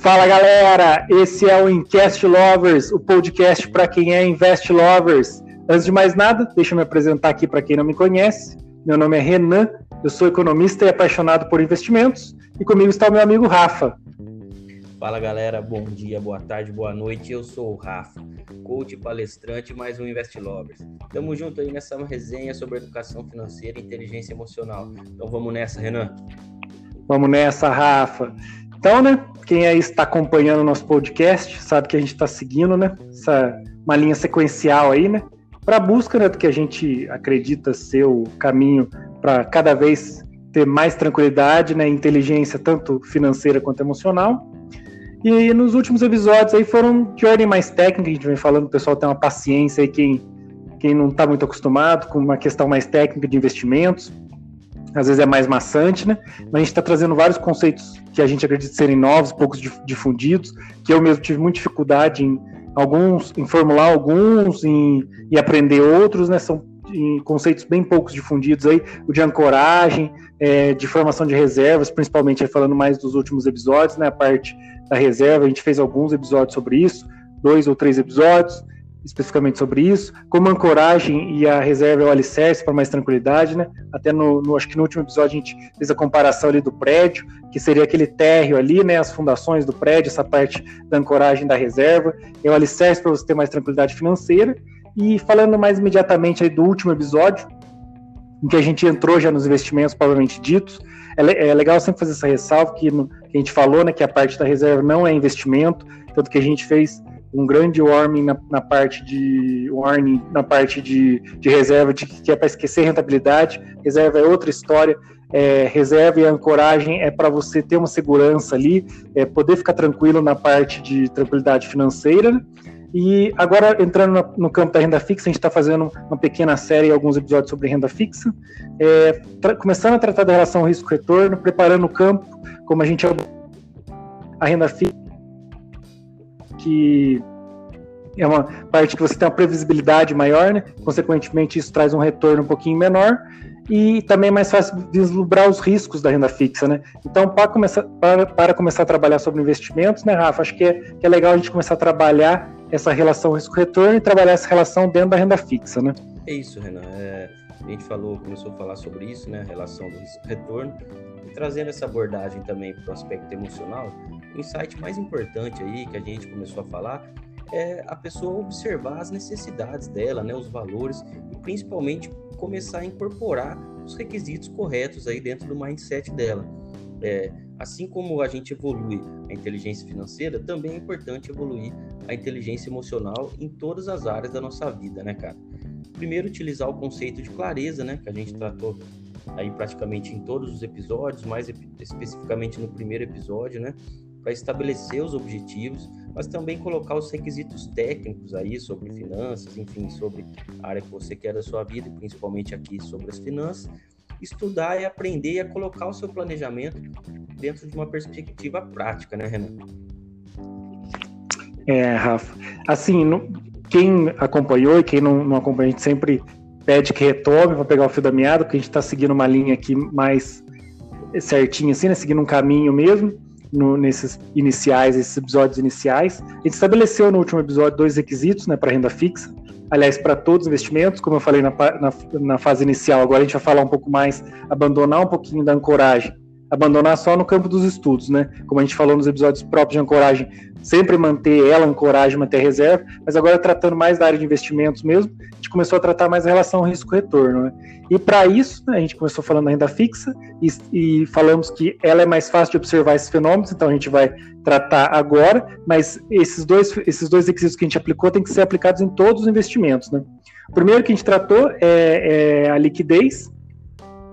Fala galera, esse é o Incast Lovers, o podcast para quem é Invest Lovers. Antes de mais nada, deixa eu me apresentar aqui para quem não me conhece. Meu nome é Renan, eu sou economista e apaixonado por investimentos, e comigo está o meu amigo Rafa. Fala galera, bom dia, boa tarde, boa noite. Eu sou o Rafa, coach palestrante mais um Invest Lovers. Tamo junto aí nessa resenha sobre educação financeira e inteligência emocional. Então vamos nessa, Renan. Vamos nessa, Rafa. Então, né, quem aí está acompanhando o nosso podcast sabe que a gente está seguindo, né, essa, uma linha sequencial aí, né, para a busca né, do que a gente acredita ser o caminho para cada vez ter mais tranquilidade, né, inteligência tanto financeira quanto emocional. E nos últimos episódios aí foram de ordem mais técnica, a gente vem falando, o pessoal tem uma paciência aí, quem, quem não está muito acostumado com uma questão mais técnica de investimentos às vezes é mais maçante, né? Mas a gente está trazendo vários conceitos que a gente acredita serem novos, poucos difundidos, que eu mesmo tive muita dificuldade em alguns, em formular alguns em, e aprender outros, né? São conceitos bem poucos difundidos aí, o de ancoragem, é, de formação de reservas, principalmente falando mais dos últimos episódios, né? A parte da reserva, a gente fez alguns episódios sobre isso, dois ou três episódios especificamente sobre isso, como a ancoragem e a reserva é o alicerce para mais tranquilidade, né? Até no, no, acho que no último episódio a gente fez a comparação ali do prédio, que seria aquele térreo ali, né? As fundações do prédio, essa parte da ancoragem da reserva, é o alicerce para você ter mais tranquilidade financeira. E falando mais imediatamente aí do último episódio, em que a gente entrou já nos investimentos provavelmente ditos, é, é legal sempre fazer essa ressalva que, a gente falou, né? Que a parte da reserva não é investimento, tanto que a gente fez um grande warning na, na parte de warning na parte de, de reserva de que é para esquecer rentabilidade. Reserva é outra história. É, reserva e ancoragem é para você ter uma segurança ali é, poder ficar tranquilo na parte de tranquilidade financeira. E agora entrando no, campo da renda fixa a gente está fazendo uma pequena série alguns episódios sobre renda fixa. É, começando a tratar da relação risco retorno preparando o campo como a gente a renda fixa que é uma parte que você tem uma previsibilidade maior, né? consequentemente isso traz um retorno um pouquinho menor e também é mais fácil vislumbrar os riscos da renda fixa, né? Então, para começar, para, para começar a trabalhar sobre investimentos, né, Rafa, acho que é, que é legal a gente começar a trabalhar essa relação risco-retorno e trabalhar essa relação dentro da renda fixa, né? É isso, Renan. É, a gente falou, começou a falar sobre isso, né, a relação do risco-retorno, e trazendo essa abordagem também para o aspecto emocional, o insight mais importante aí que a gente começou a falar é a pessoa observar as necessidades dela, né, os valores e principalmente começar a incorporar os requisitos corretos aí dentro do mindset dela. É, assim como a gente evolui a inteligência financeira, também é importante evoluir a inteligência emocional em todas as áreas da nossa vida, né, cara? Primeiro, utilizar o conceito de clareza, né, que a gente tratou aí praticamente em todos os episódios, mais especificamente no primeiro episódio, né, para estabelecer os objetivos, mas também colocar os requisitos técnicos aí sobre finanças, enfim, sobre a área que você quer da sua vida, e principalmente aqui sobre as finanças, estudar e aprender a colocar o seu planejamento dentro de uma perspectiva prática, né, Renan? É, Rafa. Assim, quem acompanhou e quem não, não acompanha, a gente sempre pede que retome para pegar o fio da meada, porque a gente está seguindo uma linha aqui mais certinha, assim, né? Seguindo um caminho mesmo no, nesses iniciais, esses episódios iniciais. A gente estabeleceu no último episódio dois requisitos né, para renda fixa. Aliás, para todos os investimentos, como eu falei na, na, na, fase inicial, agora a gente vai falar um pouco mais, abandonar um pouquinho da ancoragem, abandonar só no campo dos estudos, né? Como a gente falou nos episódios próprios de ancoragem, sempre manter ela ancoragem, manter reserva, mas agora tratando mais da área de investimentos mesmo, a gente começou a tratar mais a relação risco-retorno. Né? E para isso, né, a gente começou falando da renda fixa e, e, falamos que ela é mais fácil de observar esses fenômenos, então a gente vai tratar agora, mas esses dois, esses dois requisitos que a gente aplicou têm que ser aplicados em todos os investimentos. Né? O primeiro que a gente tratou é, é a liquidez,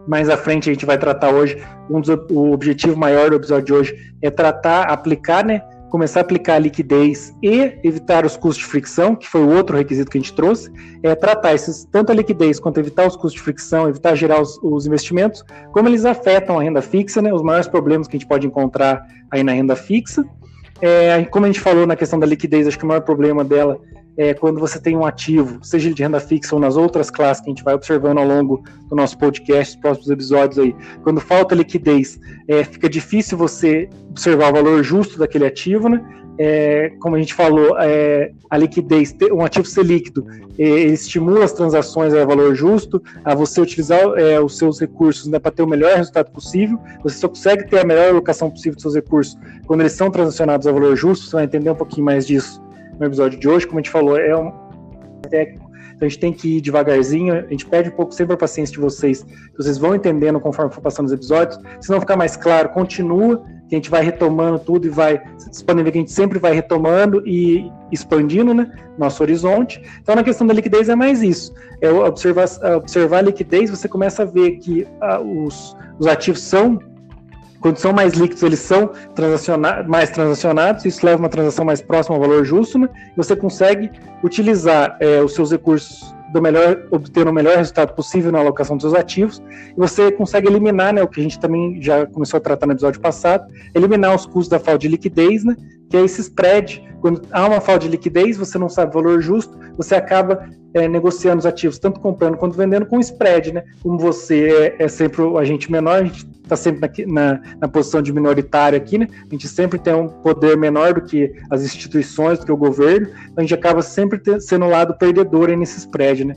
mais à frente a gente vai tratar hoje, um dos, o objetivo maior do episódio de hoje é tratar, aplicar, né, começar a aplicar a liquidez e evitar os custos de fricção, que foi o outro requisito que a gente trouxe, é tratar esses, tanto a liquidez quanto evitar os custos de fricção, evitar gerar os, os investimentos, como eles afetam a renda fixa, né, os maiores problemas que a gente pode encontrar aí na renda fixa. É, como a gente falou na questão da liquidez, acho que o maior problema dela é, quando você tem um ativo, seja ele de renda fixa ou nas outras classes que a gente vai observando ao longo do nosso podcast, os próximos episódios aí, quando falta liquidez, é, fica difícil você observar o valor justo daquele ativo, né? É, como a gente falou, é, a liquidez, um ativo ser líquido, é, ele estimula as transações a valor justo, a você utilizar é, os seus recursos né, para ter o melhor resultado possível. Você só consegue ter a melhor alocação possível dos seus recursos quando eles são transacionados a valor justo. Você vai entender um pouquinho mais disso no episódio de hoje. Como a gente falou, é um técnico então a gente tem que ir devagarzinho, a gente pede um pouco sempre a paciência de vocês, que vocês vão entendendo conforme for passando os episódios. Se não ficar mais claro, continua, que a gente vai retomando tudo e vai. Vocês podem ver que a gente sempre vai retomando e expandindo né, nosso horizonte. Então, na questão da liquidez, é mais isso. É observar, observar a liquidez, você começa a ver que ah, os, os ativos são quando são mais líquidos, eles são transaciona mais transacionados, isso leva uma transação mais próxima ao valor justo, né? você consegue utilizar é, os seus recursos do melhor, obter o melhor resultado possível na alocação dos seus ativos, e você consegue eliminar, né, o que a gente também já começou a tratar no episódio passado, eliminar os custos da falta de liquidez, né, que é esse spread. Quando há uma falta de liquidez, você não sabe o valor justo, você acaba é, negociando os ativos, tanto comprando quanto vendendo, com spread, né? Como você é, é sempre o agente menor, a gente está sempre na, na, na, posição de minoritário aqui, né? A gente sempre tem um poder menor do que as instituições, do que o governo, então a gente acaba sempre ter, sendo o lado perdedor nesse spread, né?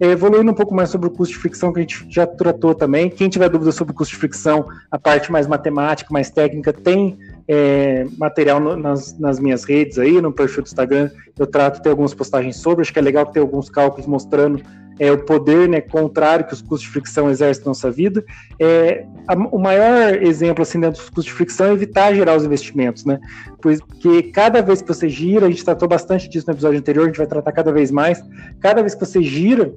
É, evoluindo um pouco mais sobre o custo de fricção, que a gente já tratou também. Quem tiver dúvida sobre o custo de fricção, a parte mais matemática, mais técnica, tem é, material no, nas, nas, minhas redes aí, no perfil do Instagram. Eu trato ter algumas postagens sobre, acho que é legal ter alguns cálculos mostrando é, o poder né, contrário que os custos de fricção exercem na nossa vida. É, a, o maior exemplo assim, dentro dos custos de fricção é evitar gerar os investimentos, né? Porque cada vez que você gira, a gente tratou bastante disso no episódio anterior, a gente vai tratar cada vez mais, cada vez que você gira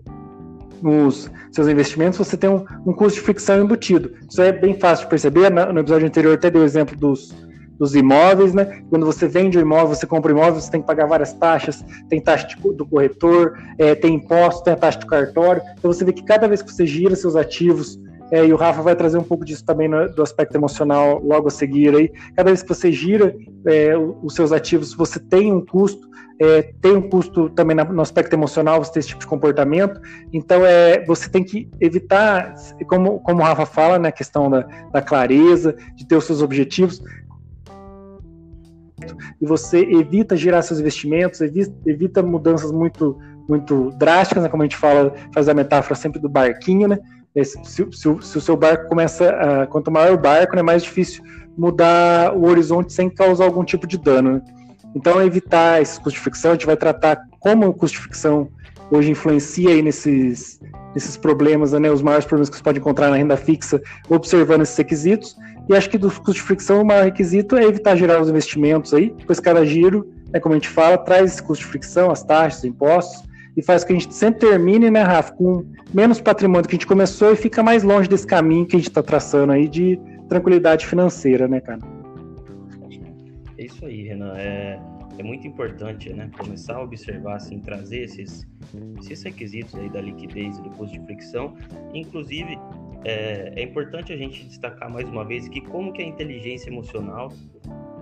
os seus investimentos, você tem um, um custo de fricção embutido. Isso é bem fácil de perceber. No episódio anterior até dei o exemplo dos, dos imóveis, né? Quando você vende o imóvel, você compra o imóvel, você tem que pagar várias taxas, tem taxa do corretor, é, tem imposto, tem a taxa do cartório. Então você vê que cada vez que você gira seus ativos, é, e o Rafa vai trazer um pouco disso também no, do aspecto emocional logo a seguir aí. Cada vez que você gira é, os seus ativos, você tem um custo, é, tem um custo também no aspecto emocional, você tem esse tipo de comportamento. Então, é, você tem que evitar, como, como o Rafa fala, né, a questão da, da clareza, de ter os seus objetivos, e você evita girar seus investimentos, evita, mudanças muito muito drásticas, né, como a gente fala, faz a metáfora sempre do barquinho, né? Se, se, se, o seu barco começa, a, quanto maior o barco, é né, mais difícil mudar o horizonte sem causar algum tipo de dano. Né? Então, evitar esses custos de fricção, a gente vai tratar como o custo de fricção hoje influencia aí nesses, nesses problemas, né, os maiores problemas que você pode encontrar na renda fixa, observando esses requisitos. E acho que dos custos de fricção, o maior requisito é evitar gerar os investimentos aí, pois cada giro, né, como a gente fala, traz esse custo de fricção, as taxas, os impostos, e faz com que a gente sempre termine, né, Rafa, com menos patrimônio que a gente começou e fica mais longe desse caminho que a gente está traçando aí de tranquilidade financeira, né, cara? É isso aí, Renan. É, é muito importante, né, começar a observar, assim, trazer esses, esses requisitos aí da liquidez e do custo de fricção. Inclusive, é, é importante a gente destacar mais uma vez que como que a inteligência emocional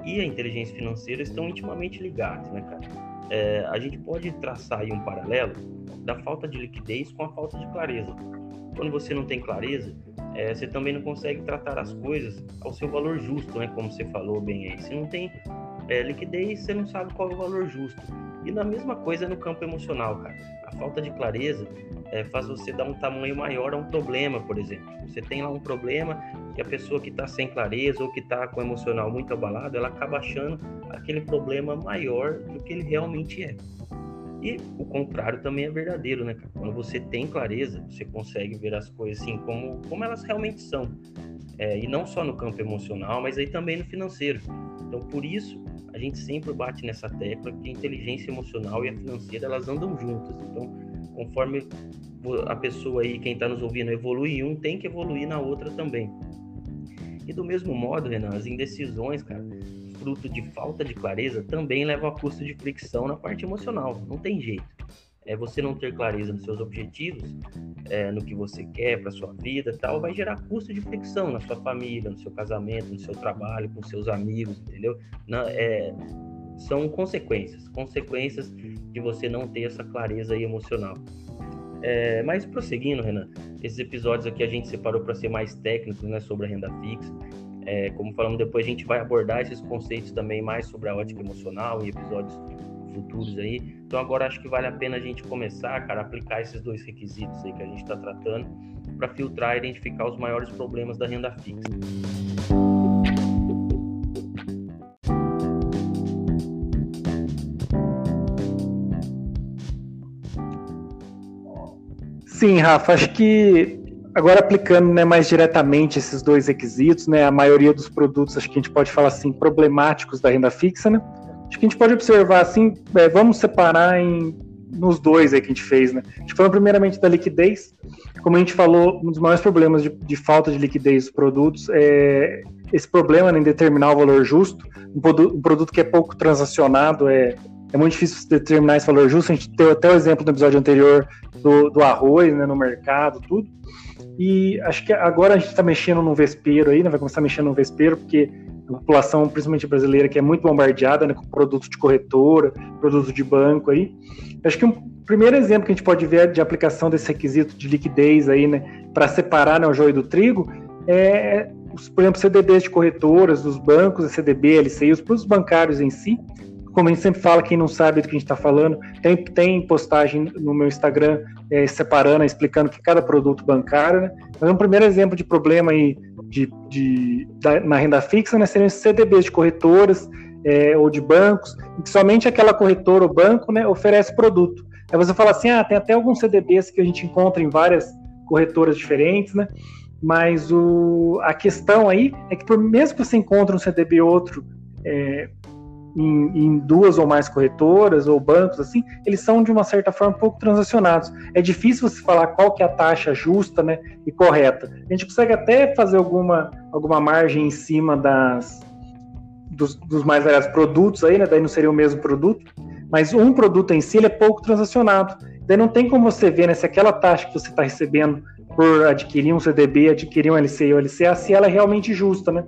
e a inteligência financeira estão intimamente ligados, né, cara? É, a gente pode traçar aí um paralelo da falta de liquidez com a falta de clareza. Quando você não tem clareza, é, você também não consegue tratar as coisas ao seu valor justo, né? Como você falou bem aí. Se não tem é, liquidez, você não sabe qual é o valor justo. E na mesma coisa no campo emocional, cara. A falta de clareza é, faz você dar um tamanho maior a um problema, por exemplo. Você tem lá um problema que a pessoa que está sem clareza ou que está com o emocional muito abalado, ela acaba achando aquele problema maior do que ele realmente é. E o contrário também é verdadeiro, né, cara? Quando você tem clareza, você consegue ver as coisas assim como, como elas realmente são. É, e não só no campo emocional, mas aí também no financeiro. Então, por isso, a gente sempre bate nessa tecla que a inteligência emocional e a financeira elas andam juntas. Então, conforme a pessoa aí, quem está nos ouvindo, evolui em um, tem que evoluir na outra também. E do mesmo modo, Renan, as indecisões, cara, fruto de falta de clareza, também levam a custo de fricção na parte emocional. Não tem jeito é, você não ter clareza nos seus objetivos, é, no que você quer para sua vida, tal, vai gerar custo de fricção na sua família, no seu casamento, no seu trabalho, com seus amigos, entendeu? Na, é, são consequências, consequências de você não ter essa clareza emocional. É, mas prosseguindo, Renan, esses episódios aqui a gente separou para ser mais técnicos, né, sobre a renda fixa. É, como falamos depois, a gente vai abordar esses conceitos também mais sobre a ótica emocional em episódios futuros aí. Então agora acho que vale a pena a gente começar, cara, aplicar esses dois requisitos aí que a gente está tratando para filtrar e identificar os maiores problemas da renda fixa. Sim, Rafa, acho que agora aplicando né, mais diretamente esses dois requisitos, né, a maioria dos produtos, acho que a gente pode falar assim, problemáticos da renda fixa, né? Acho que a gente pode observar assim, é, vamos separar em nos dois aí que a gente fez, né? A gente falou primeiramente da liquidez, como a gente falou, um dos maiores problemas de, de falta de liquidez dos produtos é esse problema né, em determinar o valor justo. Um, um produto que é pouco transacionado é é muito difícil determinar esse valor justo. A gente deu até o exemplo do episódio anterior do, do arroz né, no mercado, tudo. E acho que agora a gente está mexendo no vespeiro aí, né, vai começar mexendo no vespeiro, porque a população, principalmente brasileira, que é muito bombardeada né, com produtos de corretora, produtos de banco aí. Acho que um primeiro exemplo que a gente pode ver de aplicação desse requisito de liquidez aí, né, para separar né, o joio do trigo, é, por exemplo, CDBs de corretoras, dos bancos, CDB, LCI, os produtos bancários em si, como a gente sempre fala, quem não sabe do que a gente está falando, tem, tem postagem no meu Instagram é, separando, explicando que cada produto bancário, né? Mas um primeiro exemplo de problema aí de, de, da, na renda fixa né, seriam CDBs de corretoras é, ou de bancos, que somente aquela corretora ou banco né, oferece produto. Aí você fala assim, ah, tem até alguns CDBs que a gente encontra em várias corretoras diferentes, né? Mas o, a questão aí é que por mesmo que você encontre um CDB outro é, em, em, duas ou mais corretoras ou bancos, assim, eles são de uma certa forma pouco transacionados. É difícil você falar qual que é a taxa justa né, e correta. A gente consegue até fazer alguma, alguma margem em cima das, dos, dos mais variados produtos aí, né? Daí não seria o mesmo produto, mas um produto em si é pouco transacionado. Daí não tem como você ver né, se aquela taxa que você está recebendo por adquirir um CDB, adquirir um LCI ou LCA, se ela é realmente justa, né?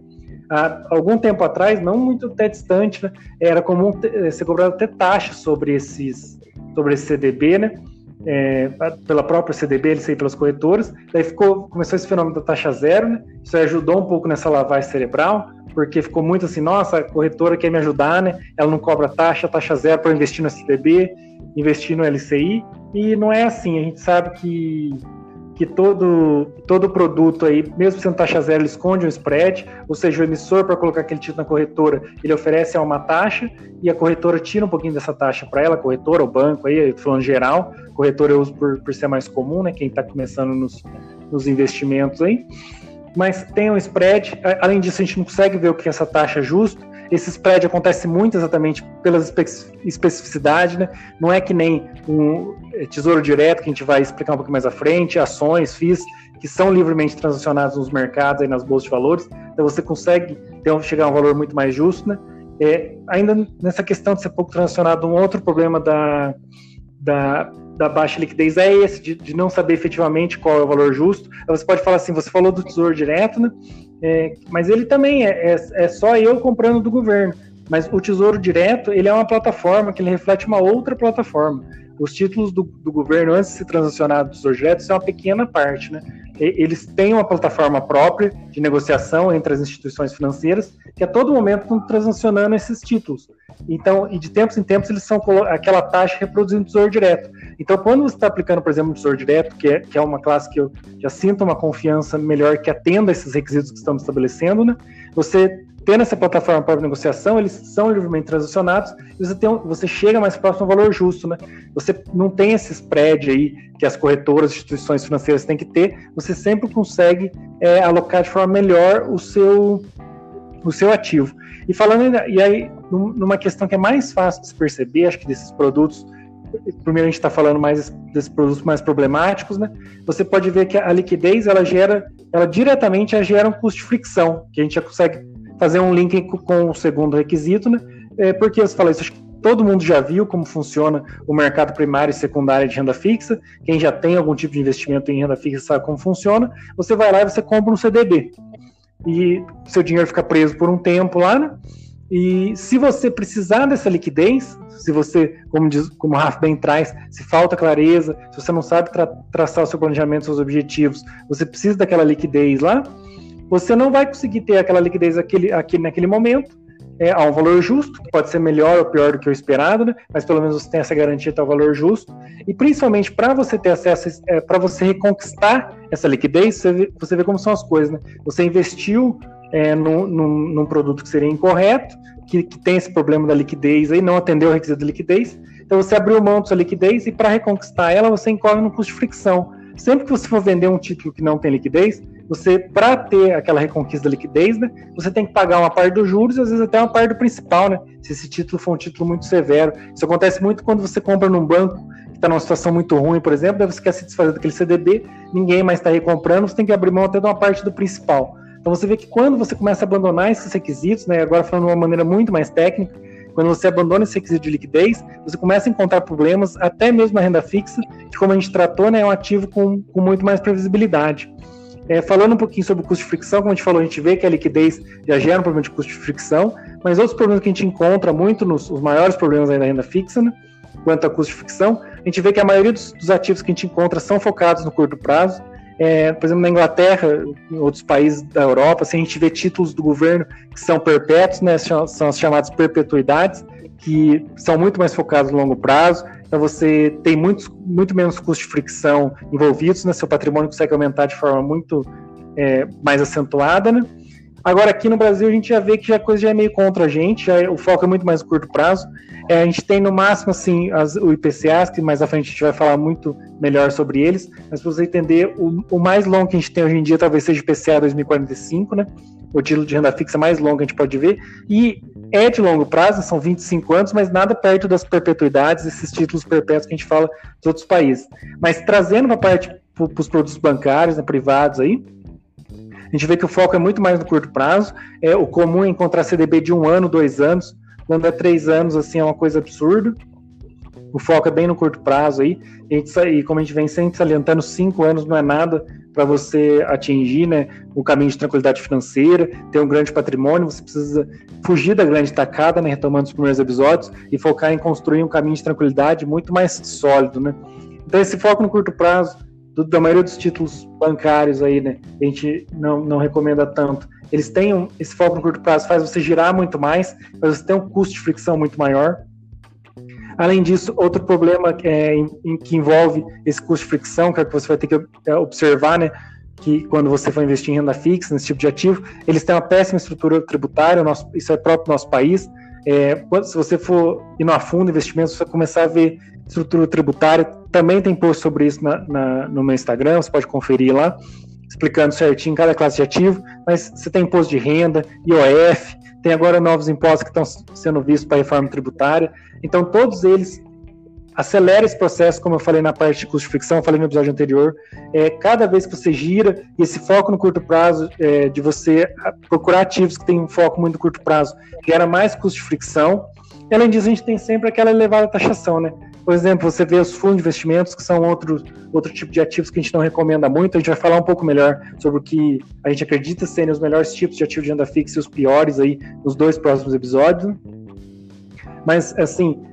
Há algum tempo atrás, não muito até distante, né, era comum ter, ser cobrado até taxa sobre esses sobre esse CDB, né? É, pela própria CDB, ele saiu pelas corretoras, daí ficou, começou esse fenômeno da taxa zero, né? Isso ajudou um pouco nessa lavagem cerebral, porque ficou muito assim, nossa, a corretora quer me ajudar, né? Ela não cobra taxa, taxa zero para investir no CDB, investir no LCI, e não é assim, a gente sabe que que todo, todo produto aí, mesmo sendo taxa zero, ele esconde um spread, ou seja, o emissor, para colocar aquele título na corretora, ele oferece uma taxa e a corretora tira um pouquinho dessa taxa para ela, corretora, o banco, aí, falando geral, corretora eu uso por, por ser mais comum, né, quem está começando nos, nos investimentos aí, mas tem um spread, além disso a gente não consegue ver o que é essa taxa justa, esse spread acontece muito exatamente pelas especificidades, né? Não é que nem um é, tesouro direto, que a gente vai explicar um pouco mais à frente, ações, FIIs, que são livremente transacionados nos mercados e nas bolsas de valores. Então você consegue ter, chegar a um valor muito mais justo, né? É, ainda nessa questão de ser pouco transacionado, um outro problema da, da, da baixa liquidez é esse, de, de, não saber efetivamente qual é o valor justo. Você pode falar assim, você falou do tesouro direto, né? É, mas ele também é, é, é, só eu comprando do governo. Mas o Tesouro Direto, ele é uma plataforma que reflete uma outra plataforma. Os títulos do, do governo, antes de ser transacionado do Tesouro Direto, são uma pequena parte, né? Eles têm uma plataforma própria de negociação entre as instituições financeiras que a todo momento estão transacionando esses títulos. Então, e de tempos em tempos eles são aquela taxa reproduzindo tesouro direto. Então, quando você está aplicando, por exemplo, um tesouro direto, que é, que é uma classe que eu já sinto uma confiança melhor que atenda esses requisitos que estamos estabelecendo, né? Você tendo essa plataforma para negociação, eles são livremente transacionados e você, tem um, você chega mais próximo ao valor justo, né? Você não tem esse spread aí que as corretoras, instituições financeiras têm que ter, você sempre consegue é, alocar de forma melhor o seu, o seu ativo. E falando, e aí, numa questão que é mais fácil de se perceber, acho que desses produtos, primeiro a gente está falando mais desses produtos mais problemáticos, né? Você pode ver que a liquidez, ela gera, ela diretamente gera um custo de fricção, que a gente já consegue fazer um link com o segundo requisito, né? É, porque você fala isso, todo mundo já viu como funciona o mercado primário e secundário de renda fixa. Quem já tem algum tipo de investimento em renda fixa sabe como funciona. Você vai lá e você compra um CDB. E seu dinheiro fica preso por um tempo lá, né? E se você precisar dessa liquidez, se você, como, diz, como o Rafa bem traz, se falta clareza, se você não sabe tra traçar o seu planejamento, seus objetivos, você precisa daquela liquidez lá, você não vai conseguir ter aquela liquidez aquele, naquele momento, é, a um valor justo, que pode ser melhor ou pior do que o esperado, né? mas pelo menos você tem essa garantia de ter um valor justo. E principalmente para você ter acesso, é, para você reconquistar essa liquidez, você vê, você vê como são as coisas. Né? Você investiu é, num, num, num, produto que seria incorreto, que, que, tem esse problema da liquidez aí, não atendeu o requisito de liquidez. Então você abriu mão da sua liquidez e para reconquistar ela, você incorre no custo de fricção. Sempre que você for vender um título que não tem liquidez, você, para ter aquela reconquista da liquidez, né, você tem que pagar uma parte dos juros e às vezes até uma parte do principal, né? Se esse título for um título muito severo. Isso acontece muito quando você compra num banco que está numa situação muito ruim, por exemplo, daí você quer se desfazer daquele CDB, ninguém mais está recomprando, você tem que abrir mão até de uma parte do principal. Então você vê que quando você começa a abandonar esses requisitos, né, agora falando de uma maneira muito mais técnica, quando você abandona esse requisito de liquidez, você começa a encontrar problemas, até mesmo na renda fixa, que como a gente tratou, né, é um ativo com, com muito mais previsibilidade. É, falando um pouquinho sobre o custo de fricção, como a gente falou, a gente vê que a liquidez já gera um problema de custo de fricção, mas outros problemas que a gente encontra muito nos os maiores problemas aí da renda fixa, né, quanto a custo de fricção, a gente vê que a maioria dos, dos ativos que a gente encontra são focados no curto prazo. É, por exemplo, na Inglaterra, em outros países da Europa, assim, a gente vê títulos do governo que são perpétuos, né, são as chamadas perpetuidades, que são muito mais focados no longo prazo. Então você tem muitos, muito menos custos de fricção envolvidos, né? Seu patrimônio consegue aumentar de forma muito é, mais acentuada, né? Agora aqui no Brasil a gente já vê que a coisa já é meio contra a gente, já, é, o foco é muito mais curto prazo. É, a gente tem no máximo assim as, o IPCA, que mais à frente a gente vai falar muito melhor sobre eles, mas para você entender, o, o, mais longo que a gente tem hoje em dia talvez seja o IPCA 2045, né? O título de renda fixa mais longo que a gente pode ver. E é de longo prazo, são 25 anos, mas nada perto das perpetuidades, esses títulos perpétuos que a gente fala dos outros países. Mas trazendo para parte para os produtos bancários, né, privados aí, a gente vê que o foco é muito mais no curto prazo. É o comum é encontrar CDB de um ano, dois anos, quando é três anos assim é uma coisa absurda. O foco é bem no curto prazo aí. E, e como a gente vem sempre salientando, cinco anos não é nada para você atingir né, o caminho de tranquilidade financeira, ter um grande patrimônio, você precisa fugir da grande tacada, né, retomando os primeiros episódios, e focar em construir um caminho de tranquilidade muito mais sólido. Né? Então, esse foco no curto prazo, do, da maioria dos títulos bancários aí, né, a gente não, não recomenda tanto. Eles têm um, esse foco no curto prazo, faz você girar muito mais, mas você tem um custo de fricção muito maior. Além disso, outro problema é, em, em, que envolve esse custo de fricção, que é que você vai ter que é, observar, né? Que quando você for investir em renda fixa, nesse tipo de ativo, eles têm uma péssima estrutura tributária, nosso, isso é próprio do nosso país. É, quando, se você for ir no fundo investimentos, você vai começar a ver estrutura tributária. Também tem post sobre isso na, na, no meu Instagram, você pode conferir lá, explicando certinho cada classe de ativo. Mas você tem imposto de renda, IOF, tem agora novos impostos que estão sendo vistos para a reforma tributária. Então, todos eles aceleram esse processo, como eu falei na parte de custo de fricção, falei no episódio anterior. É, cada vez que você gira, esse foco no curto prazo, é, de você procurar ativos que têm um foco muito curto prazo, gera mais custo de fricção. E, além disso, a gente tem sempre aquela elevada taxação, né? Por exemplo, você vê os fundos de investimentos, que são outro, outro tipo de ativos que a gente não recomenda muito. A gente vai falar um pouco melhor sobre o que a gente acredita serem os melhores tipos de ativos de renda fixa e os piores aí nos dois próximos episódios. Mas, assim,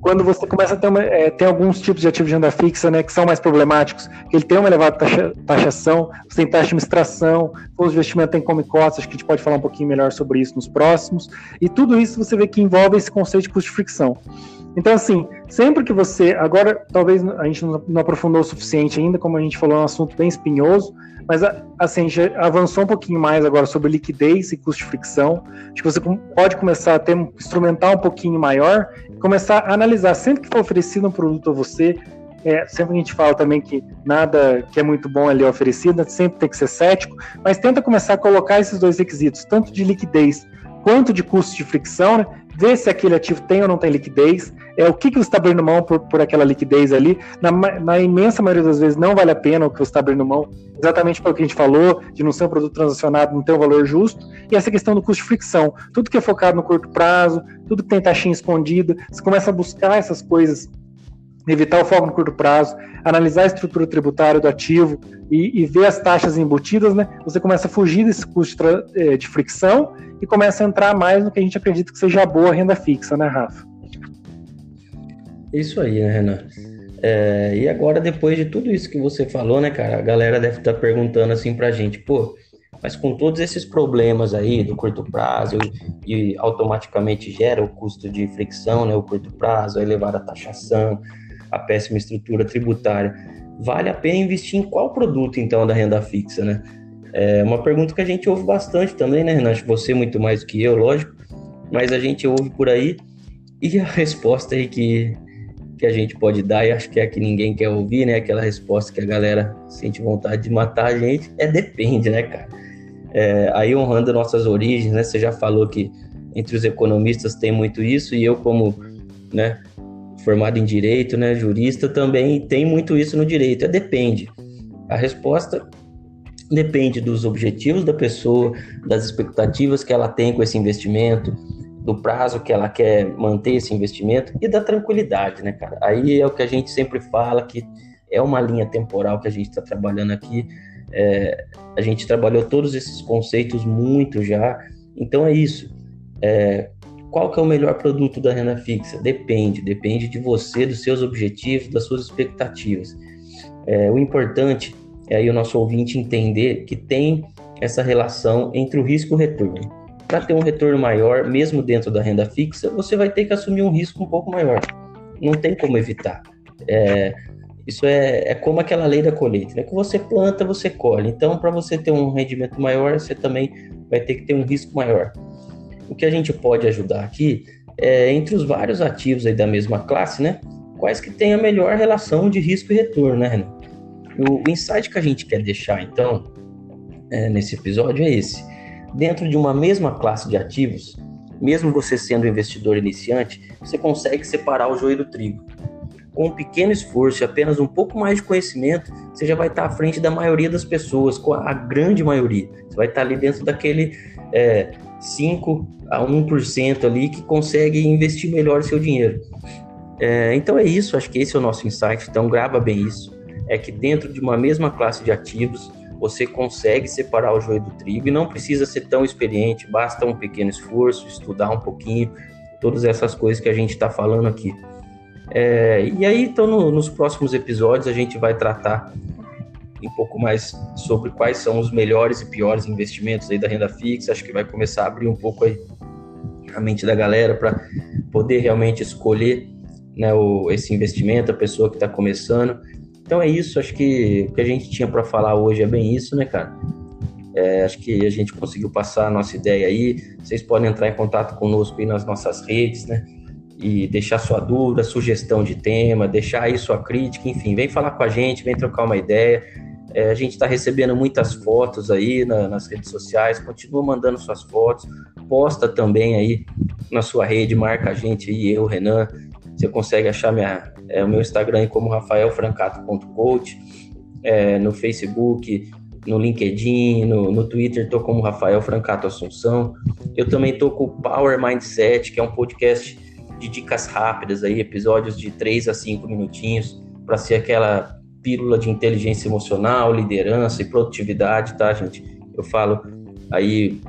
quando você começa a ter, uma, é, alguns tipos de ativos de renda fixa né, que são mais problemáticos, ele tem uma elevada taxa, taxação, você tem taxa de administração, fundos de investimento tem come costas, acho que a gente pode falar um pouquinho melhor sobre isso nos próximos, e tudo isso você vê que envolve esse conceito de custo de fricção. Então, assim, sempre que você. Agora, talvez a gente não aprofundou o suficiente ainda, como a gente falou, é um assunto bem espinhoso, mas assim, avançou um pouquinho mais agora sobre liquidez e custo de fricção. Acho que você pode começar a ter um instrumental um pouquinho maior começar a analisar sempre que for oferecido um produto a você. É, sempre a gente fala também que nada que é muito bom ali é oferecido, sempre tem que ser cético, mas tenta começar a colocar esses dois requisitos, tanto de liquidez quanto de custo de fricção, né? ver se aquele ativo tem ou não tem liquidez, é o que, que você está abrindo mão por, por aquela liquidez ali. Na, na, imensa maioria das vezes não vale a pena o que você está abrindo mão, exatamente pelo que a gente falou, de não ser um produto transacionado, não ter um valor justo, e essa questão do custo de fricção. Tudo que é focado no curto prazo, tudo que tem taxinha escondida, você começa a buscar essas coisas evitar o foco no curto prazo, analisar a estrutura tributária do ativo e, e ver as taxas embutidas, né, você começa a fugir desse custo eh, de fricção e começa a entrar mais no que a gente acredita que seja boa renda fixa, né, Rafa? Isso aí, né, Renan? É, e agora, depois de tudo isso que você falou, né, cara, a galera deve estar tá perguntando assim pra gente, pô, mas com todos esses problemas aí do curto prazo e automaticamente gera o custo de fricção, né, o curto prazo, a elevada taxação, a péssima estrutura tributária, vale a pena investir em qual produto então da renda fixa, né? É uma pergunta que a gente ouve bastante também, né, Renan? Você muito mais do que eu, lógico, mas a gente ouve por aí e a resposta aí que que a gente pode dar, e acho que é a que ninguém quer ouvir, né? Aquela resposta que a galera sente vontade de matar a gente, é depende, né, cara? É, aí honrando nossas origens, né? Você já falou que entre os economistas tem muito isso, e eu, como né, formado em direito, né, jurista, também tem muito isso no direito. É depende. A resposta depende dos objetivos da pessoa, das expectativas que ela tem com esse investimento, do prazo que ela quer manter esse investimento e da tranquilidade, né, cara? Aí é o que a gente sempre fala que é uma linha temporal que a gente está trabalhando aqui. É, a gente trabalhou todos esses conceitos muito já. Então é isso. É, qual que é o melhor produto da renda fixa? Depende, depende de você, dos seus objetivos, das suas expectativas. É, o importante é aí o nosso ouvinte entender que tem essa relação entre o risco e o retorno para ter um retorno maior, mesmo dentro da renda fixa, você vai ter que assumir um risco um pouco maior. Não tem como evitar. É, isso é, é como aquela lei da colheita, né? Que você planta, você colhe. Então, para você ter um rendimento maior, você também vai ter que ter um risco maior. O que a gente pode ajudar aqui é entre os vários ativos aí da mesma classe, né? Quais que têm a melhor relação de risco e retorno, né, Renan? O, insight que a gente quer deixar, então, é, nesse episódio é esse dentro de uma mesma classe de ativos, mesmo você sendo investidor iniciante, você consegue separar o joio do trigo. Com um pequeno esforço e apenas um pouco mais de conhecimento, você já vai estar à frente da maioria das pessoas, com a grande maioria. Você vai estar ali dentro daquele é, 5 a 1% ali que consegue investir melhor seu dinheiro. É, então é isso, acho que esse é o nosso insight, então grava bem isso. É que dentro de uma mesma classe de ativos, você consegue separar o joio do trigo e não precisa ser tão experiente, basta um pequeno esforço, estudar um pouquinho, todas essas coisas que a gente está falando aqui. É, e aí, então, no, nos próximos episódios, a gente vai tratar um pouco mais sobre quais são os melhores e piores investimentos aí da renda fixa. Acho que vai começar a abrir um pouco aí a mente da galera para poder realmente escolher né, o, esse investimento, a pessoa que está começando. Então é isso, acho que o que a gente tinha para falar hoje é bem isso, né, cara? É, acho que a gente conseguiu passar a nossa ideia aí. Vocês podem entrar em contato conosco aí nas nossas redes, né? E deixar sua dúvida, sugestão de tema, deixar aí sua crítica, enfim, vem falar com a gente, vem trocar uma ideia. É, a gente está recebendo muitas fotos aí na, nas redes sociais, continua mandando suas fotos, posta também aí na sua rede, marca a gente aí, eu, Renan. Você consegue achar minha, é, o meu Instagram como rafaelfrancato.coach, é, no Facebook, no LinkedIn, no, no Twitter, estou como Rafael Francato Assunção. Eu também estou com o Power Mindset, que é um podcast de dicas rápidas aí, episódios de 3 a 5 minutinhos, para ser aquela pílula de inteligência emocional, liderança e produtividade, tá, gente? Eu falo aí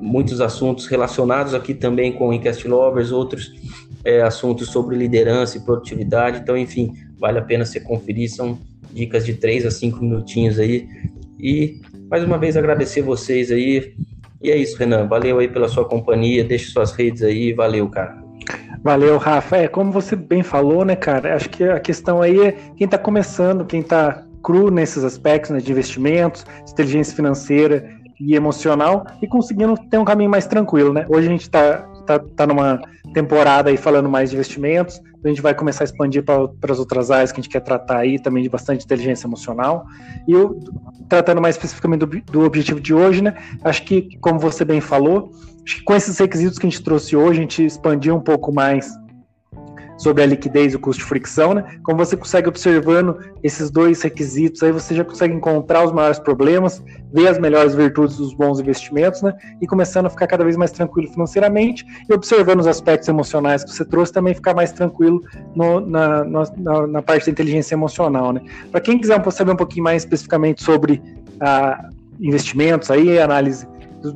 muitos assuntos relacionados aqui também com o Incast Lovers, outros é, assuntos sobre liderança e produtividade. Então, enfim, vale a pena você conferir. São dicas de 3 a 5 minutinhos aí. E mais uma vez agradecer vocês aí. E é isso, Renan. Valeu aí pela sua companhia. Deixe suas redes aí. Valeu, cara. Valeu, Rafa. É, como você bem falou, né, cara? Acho que a questão aí é quem está começando, quem está cru nesses aspectos né, de investimentos, inteligência financeira e emocional e conseguindo ter um caminho mais tranquilo, né? Hoje a gente está tá, tá numa temporada aí falando mais de investimentos. A gente vai começar a expandir para as outras áreas que a gente quer tratar aí, também de bastante inteligência emocional. E eu, tratando mais especificamente do, do objetivo de hoje, né? Acho que, como você bem falou, acho que com esses requisitos que a gente trouxe hoje, a gente expandiu um pouco mais sobre a liquidez e o custo de fricção, né? Como você consegue observando esses dois requisitos, aí você já consegue encontrar os maiores problemas, ver as melhores virtudes dos bons investimentos, né? E começando a ficar cada vez mais tranquilo financeiramente e observando os aspectos emocionais que você trouxe, também ficar mais tranquilo no, na, na, na, parte da inteligência emocional, né? Para quem quiser saber um pouquinho mais especificamente sobre ah, investimentos aí, análise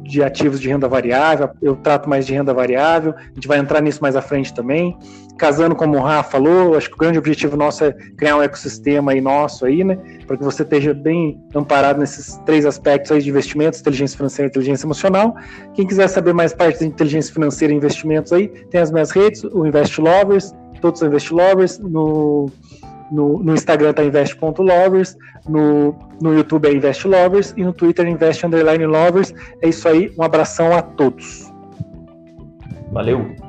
de ativos de renda variável, eu trato mais de renda variável, a gente vai entrar nisso mais à frente também. Casando como o Rafa falou, acho que o grande objetivo nosso é criar um ecossistema aí nosso aí, né, para que você esteja bem amparado nesses três aspectos aí de investimentos, inteligência financeira e inteligência emocional. Quem quiser saber mais parte de inteligência financeira e investimentos aí, tem as minhas redes, o Invest Lovers, todos os Invest Lovers, no no, no Instagram tá invest.lovers, no, no YouTube é Invest Lovers e no Twitter é Invest Underline Lovers. É isso aí, um abração a todos. Valeu!